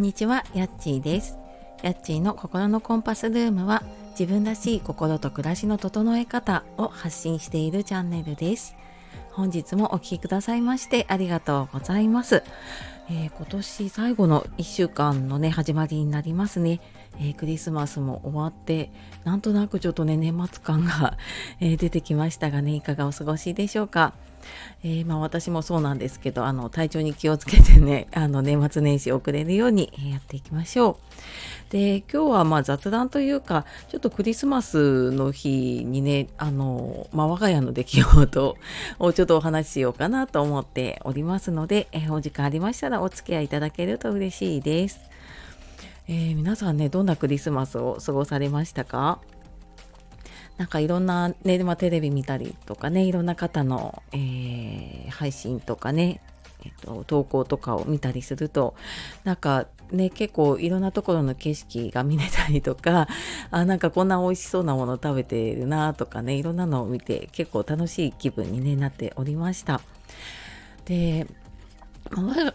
んにちは、やっちーです。やっちーの心のコンパスルームは自分らしい心と暮らしの整え方を発信しているチャンネルです。本日もお聴きくださいましてありがとうございます。えー、今年最後の1週間のね始まりになりますね、えー、クリスマスも終わってなんとなくちょっとね年末感が、え、出てきましたがねいかがお過ごしでしょうか？えー、まあ、私もそうなんですけどあの体調に気をつけてね あの年末年始遅れるようにやっていきましょう。で今日はまあ雑談というかちょっとクリスマスの日にねあの、まあ、我が家の出来事をちょっとお話ししようかなと思っておりますので、えー、お時間ありましたらお付き合いいただけると嬉しいです。えー、皆さんねどんなクリスマスを過ごされましたか？なんかいろんなね、まあ、テレビ見たりとかねいろんな方の、えー、配信とかね、えっと、投稿とかを見たりするとなんかね結構いろんなところの景色が見れたりとか あなんかこんな美味しそうなもの食べてるなとかねいろんなのを見て結構楽しい気分に、ね、なっておりました。で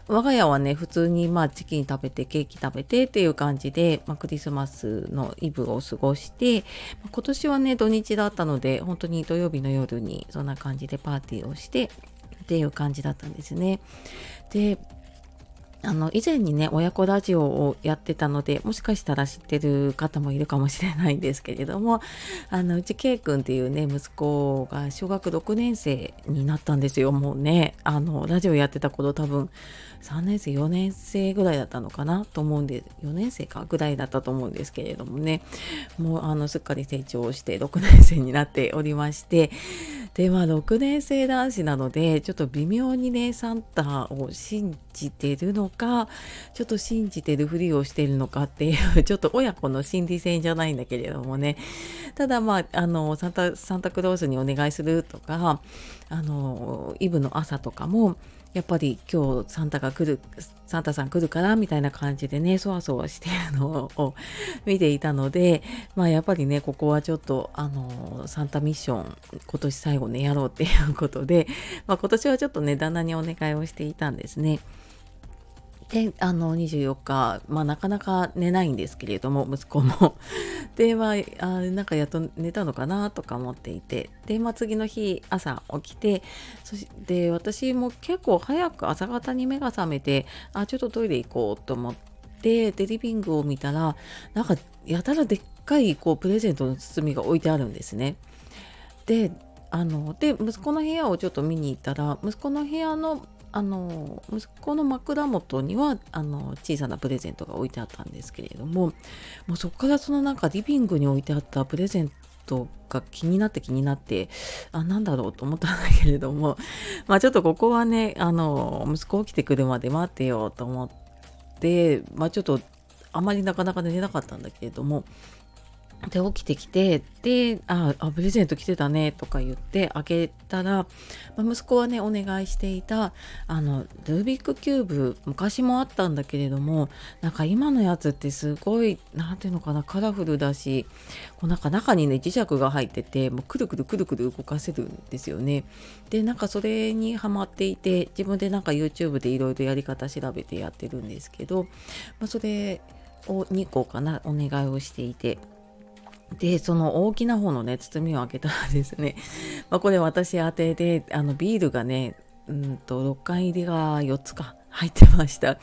我が家はね普通にまあチキン食べてケーキ食べてっていう感じで、まあ、クリスマスのイブを過ごして今年はね土日だったので本当に土曜日の夜にそんな感じでパーティーをしてっていう感じだったんですね。であの以前にね親子ラジオをやってたのでもしかしたら知ってる方もいるかもしれないんですけれどもあのうち K 君っていうね息子が小学6年生になったんですよ。もうねあのラジオやってた頃多分3年生4年生ぐらいだったのかな？と思うんで4年生かぐらいだったと思うんですけれどもね。もうあのすっかり成長して6年生になっておりましてでまあ6年生男子なのでちょっと微妙にねサンタを信じてるのかちょっと信じてるふりをしてるのかっていう ちょっと親子の心理戦じゃないんだけれどもね。ただまああのサンタサンタクロースにお願いするとかあのイブの朝とかもやっぱり今日サンタが来るサンタさん来るからみたいな感じでねそわそわしてるのを 見ていたのでまあやっぱりねここはちょっとあのサンタミッション今年最後ねやろうっていうことで、まあ、今年はちょっとね旦那にお願いをしていたんですね。であの24日、まあ、なかなか寝ないんですけれども息子も でまああなんかやっと寝たのかなとか思っていてで、まあ、次の日朝起きてそして私も結構早く朝方に目が覚めてあちょっとトイレ行こうと思ってでリビングを見たらなんかやたらでっかいこうプレゼントの包みが置いてあるんですね。であので息子の部屋をちょっと見に行ったら息子の部屋のあの息子の枕元にはあの小さなプレゼントが置いてあったんですけれどももうそこからそのなんかリビングに置いてあったプレゼントが気になって気になってあなんだろうと思ったんだけれども まあちょっとここはねあの息子起きてくるまで待ってようと思ってまあちょっとあまりなかなか寝れなかったんだけれどもで起きてきてでああプレゼント来てたねとか言って開けたら、まあ、息子はねお願いしていたあのルービックキューブ昔もあったんだけれどもなんか今のやつってすごい何ていうのかなカラフルだしこうなんか中にね磁石が入っててもうくるくるくるくる動かせるんですよね。でなんかそれにハマっていて自分でなんか YouTube でいろいろやり方調べてやってるんですけど、まあ、それを2個かなお願いをしていて。でその大きな方のね包みを開けたらですね、まあ、これ私宛てであのビールがねうんと6缶入りが4つか入ってました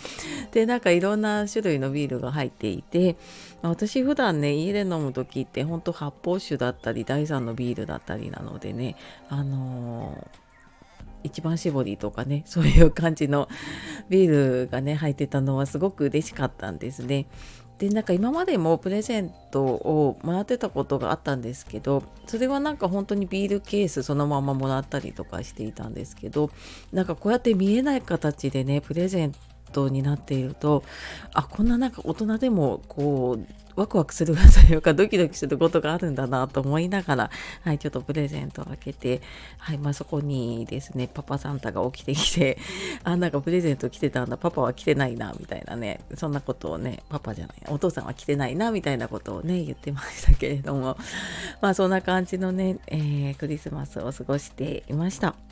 でなんかいろんな種類のビールが入っていて、まあ、私普段ね家で飲む時ってほんと発泡酒だったり第3のビールだったりなのでねあのー一番搾りとかね そういう感じのビールがね入ってたのはすごく嬉しかったんですね。でなんか今までもプレゼントをもらってたことがあったんですけどそれはなんか本当にビールケースそのままもらったりとかしていたんですけどなんかこうやって見えない形でねプレゼントになっているとあこんななんか大人でもこうワクワクするというかドキドキすることがあるんだなと思いながら、はい、ちょっとプレゼントを開けて、はいまあ、そこにですねパパサンタが起きてきてあなんかプレゼント来てたんだパパは来てないなみたいなねそんなことをねパパじゃないお父さんは来てないなみたいなことをね言ってましたけれどもまあそんな感じのね、えー、クリスマスを過ごしていました。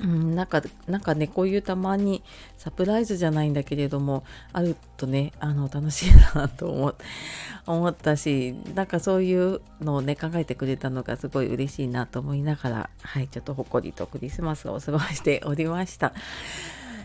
うん、なんかなんかねこういうたまにサプライズじゃないんだけれどもあるとねあの楽しいなと思思ったしなんかそういうのをね考えてくれたのがすごい嬉しいなと思いながらはいちょっとほこりとクリスマスを過ごしておりました。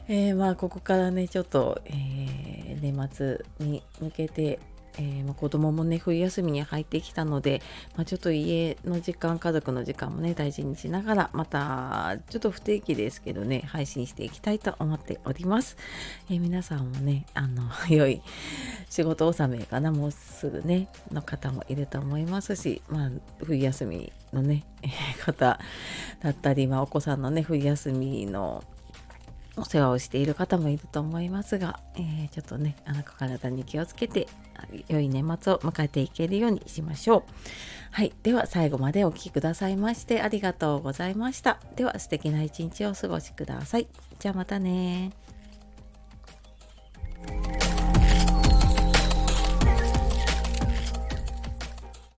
えー、まあここからねちょっと、えー、年末に向けてえー、ま、子供もね冬休みに入ってきたので、まあ、ちょっと家の時間家族の時間もね大事にしながらまたちょっと不定期ですけどね配信していきたいと思っております、えー、皆さんもねあの 良い仕事納めかなもうすぐねの方もいると思いますし、まあ、冬休みのね方だったり、まあ、お子さんのね冬休みのお世話をしている方もいると思いますが、えー、ちょっとねあの体に気をつけて良い年末を迎えていけるようにしましょう。はい。では最後までお聴きくださいましてありがとうございました。では素敵な一日をお過ごしください。じゃあまたね